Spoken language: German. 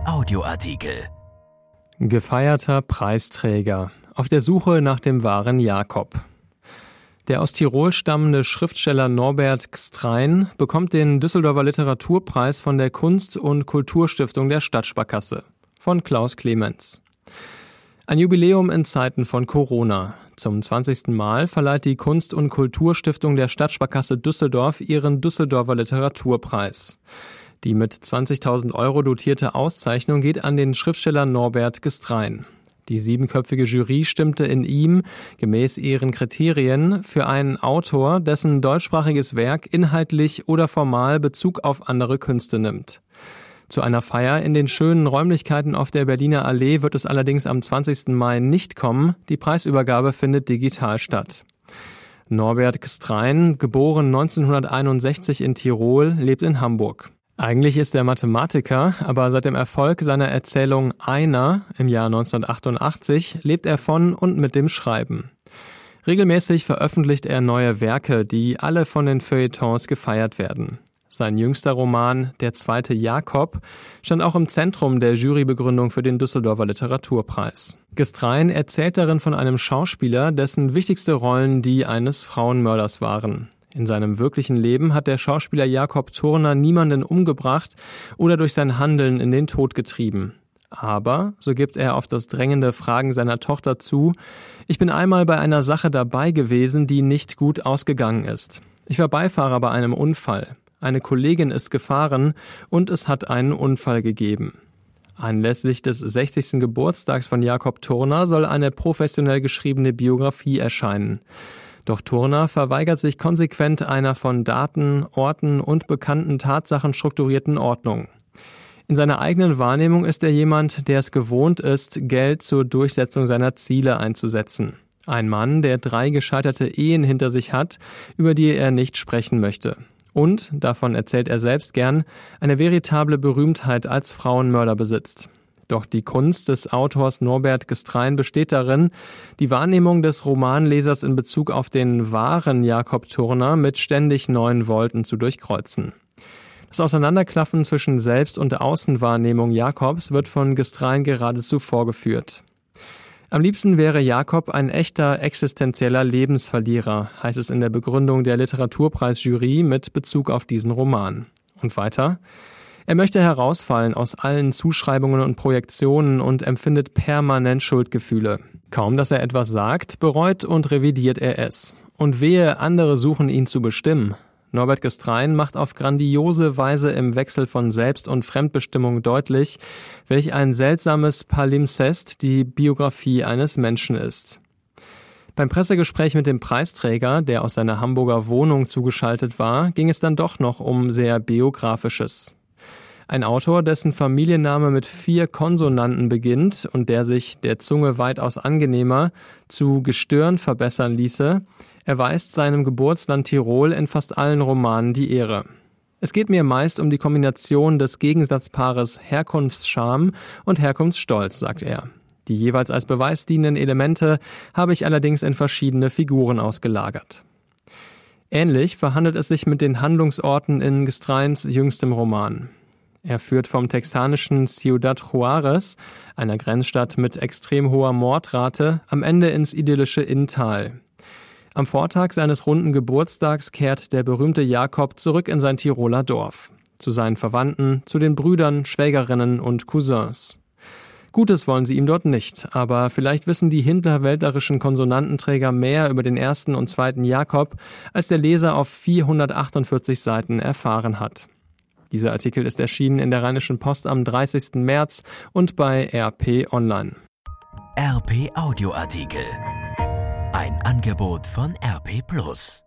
Audioartikel. Gefeierter Preisträger auf der Suche nach dem wahren Jakob. Der aus Tirol stammende Schriftsteller Norbert Gstrein bekommt den Düsseldorfer Literaturpreis von der Kunst- und Kulturstiftung der Stadtsparkasse von Klaus Clemens. Ein Jubiläum in Zeiten von Corona. Zum 20. Mal verleiht die Kunst- und Kulturstiftung der Stadtsparkasse Düsseldorf ihren Düsseldorfer Literaturpreis. Die mit 20.000 Euro dotierte Auszeichnung geht an den Schriftsteller Norbert Gestrein. Die siebenköpfige Jury stimmte in ihm, gemäß ihren Kriterien, für einen Autor, dessen deutschsprachiges Werk inhaltlich oder formal Bezug auf andere Künste nimmt. Zu einer Feier in den schönen Räumlichkeiten auf der Berliner Allee wird es allerdings am 20. Mai nicht kommen. Die Preisübergabe findet digital statt. Norbert Gstrein, geboren 1961 in Tirol, lebt in Hamburg. Eigentlich ist er Mathematiker, aber seit dem Erfolg seiner Erzählung Einer im Jahr 1988 lebt er von und mit dem Schreiben. Regelmäßig veröffentlicht er neue Werke, die alle von den Feuilletons gefeiert werden. Sein jüngster Roman Der zweite Jakob stand auch im Zentrum der Jurybegründung für den Düsseldorfer Literaturpreis. Gestrein erzählt darin von einem Schauspieler, dessen wichtigste Rollen die eines Frauenmörders waren. In seinem wirklichen Leben hat der Schauspieler Jakob Turner niemanden umgebracht oder durch sein Handeln in den Tod getrieben. Aber, so gibt er auf das drängende Fragen seiner Tochter zu, ich bin einmal bei einer Sache dabei gewesen, die nicht gut ausgegangen ist. Ich war Beifahrer bei einem Unfall. Eine Kollegin ist gefahren und es hat einen Unfall gegeben. Anlässlich des 60. Geburtstags von Jakob Turner soll eine professionell geschriebene Biografie erscheinen. Doch Turner verweigert sich konsequent einer von Daten, Orten und bekannten Tatsachen strukturierten Ordnung. In seiner eigenen Wahrnehmung ist er jemand, der es gewohnt ist, Geld zur Durchsetzung seiner Ziele einzusetzen. Ein Mann, der drei gescheiterte Ehen hinter sich hat, über die er nicht sprechen möchte. Und, davon erzählt er selbst gern, eine veritable Berühmtheit als Frauenmörder besitzt. Doch die Kunst des Autors Norbert Gestrein besteht darin, die Wahrnehmung des Romanlesers in Bezug auf den wahren Jakob Turner mit ständig neuen Wolten zu durchkreuzen. Das Auseinanderklaffen zwischen Selbst- und Außenwahrnehmung Jakobs wird von Gestrein geradezu vorgeführt. Am liebsten wäre Jakob ein echter existenzieller Lebensverlierer, heißt es in der Begründung der Literaturpreisjury mit Bezug auf diesen Roman. Und weiter. Er möchte herausfallen aus allen Zuschreibungen und Projektionen und empfindet permanent Schuldgefühle. Kaum dass er etwas sagt, bereut und revidiert er es. Und wehe, andere suchen ihn zu bestimmen. Norbert Gestrein macht auf grandiose Weise im Wechsel von Selbst- und Fremdbestimmung deutlich, welch ein seltsames Palimpsest die Biografie eines Menschen ist. Beim Pressegespräch mit dem Preisträger, der aus seiner Hamburger Wohnung zugeschaltet war, ging es dann doch noch um sehr Biografisches. Ein Autor, dessen Familienname mit vier Konsonanten beginnt und der sich der Zunge weitaus angenehmer zu Gestirn verbessern ließe, erweist seinem Geburtsland Tirol in fast allen Romanen die Ehre. Es geht mir meist um die Kombination des Gegensatzpaares Herkunftsscham und Herkunftsstolz, sagt er. Die jeweils als Beweis dienenden Elemente habe ich allerdings in verschiedene Figuren ausgelagert. Ähnlich verhandelt es sich mit den Handlungsorten in Gestreins jüngstem Roman. Er führt vom texanischen Ciudad Juarez, einer Grenzstadt mit extrem hoher Mordrate, am Ende ins idyllische Inntal. Am Vortag seines runden Geburtstags kehrt der berühmte Jakob zurück in sein Tiroler Dorf. Zu seinen Verwandten, zu den Brüdern, Schwägerinnen und Cousins. Gutes wollen sie ihm dort nicht, aber vielleicht wissen die hinterwäldlerischen Konsonantenträger mehr über den ersten und zweiten Jakob, als der Leser auf 448 Seiten erfahren hat. Dieser Artikel ist erschienen in der Rheinischen Post am 30. März und bei RP Online. RP Audioartikel. Ein Angebot von RP Plus.